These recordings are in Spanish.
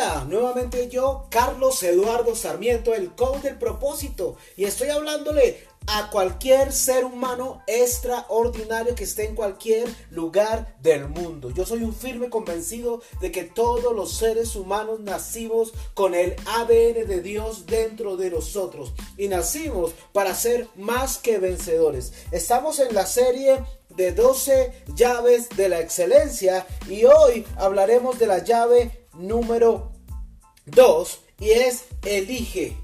Nuevamente yo, Carlos Eduardo Sarmiento, el coach del propósito, y estoy hablándole a cualquier ser humano extraordinario que esté en cualquier lugar del mundo. Yo soy un firme convencido de que todos los seres humanos nacimos con el ADN de Dios dentro de nosotros y nacimos para ser más que vencedores. Estamos en la serie de 12 llaves de la excelencia y hoy hablaremos de la llave número 2 y es elige.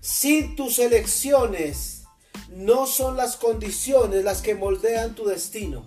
Sin tus elecciones no son las condiciones las que moldean tu destino.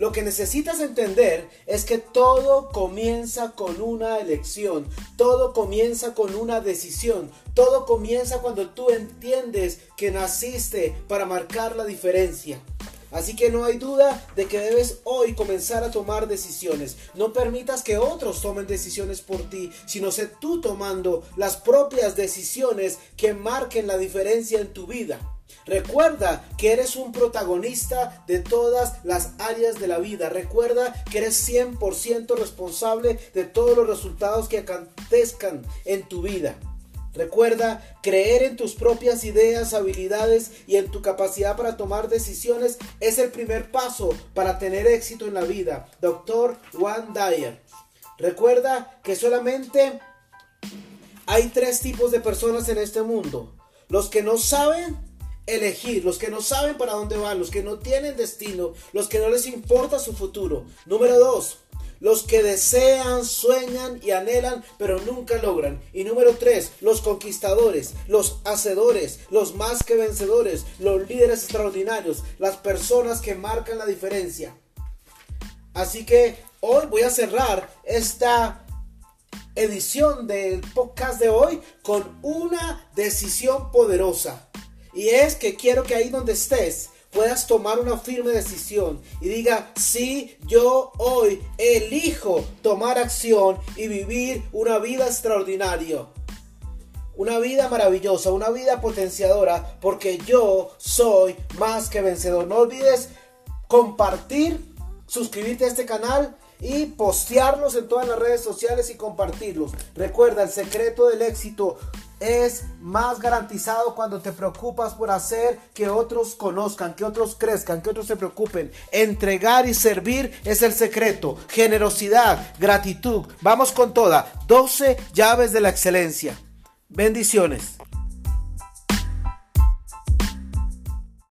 Lo que necesitas entender es que todo comienza con una elección, todo comienza con una decisión, todo comienza cuando tú entiendes que naciste para marcar la diferencia. Así que no hay duda de que debes hoy comenzar a tomar decisiones. No permitas que otros tomen decisiones por ti, sino sé tú tomando las propias decisiones que marquen la diferencia en tu vida. Recuerda que eres un protagonista de todas las áreas de la vida. Recuerda que eres 100% responsable de todos los resultados que acontezcan en tu vida. Recuerda, creer en tus propias ideas, habilidades y en tu capacidad para tomar decisiones es el primer paso para tener éxito en la vida. Doctor Juan Dyer. Recuerda que solamente hay tres tipos de personas en este mundo. Los que no saben elegir, los que no saben para dónde van, los que no tienen destino, los que no les importa su futuro. Número dos, los que desean, sueñan y anhelan, pero nunca logran. Y número tres, los conquistadores, los hacedores, los más que vencedores, los líderes extraordinarios, las personas que marcan la diferencia. Así que hoy voy a cerrar esta edición del podcast de hoy con una decisión poderosa. Y es que quiero que ahí donde estés, puedas tomar una firme decisión y diga, sí, yo hoy elijo tomar acción y vivir una vida extraordinaria. Una vida maravillosa, una vida potenciadora, porque yo soy más que vencedor. No olvides compartir, suscribirte a este canal y postearlos en todas las redes sociales y compartirlos. Recuerda, el secreto del éxito es más garantizado cuando te preocupas por hacer que otros conozcan, que otros crezcan, que otros se preocupen. Entregar y servir es el secreto. Generosidad, gratitud. Vamos con toda. 12 llaves de la excelencia. Bendiciones.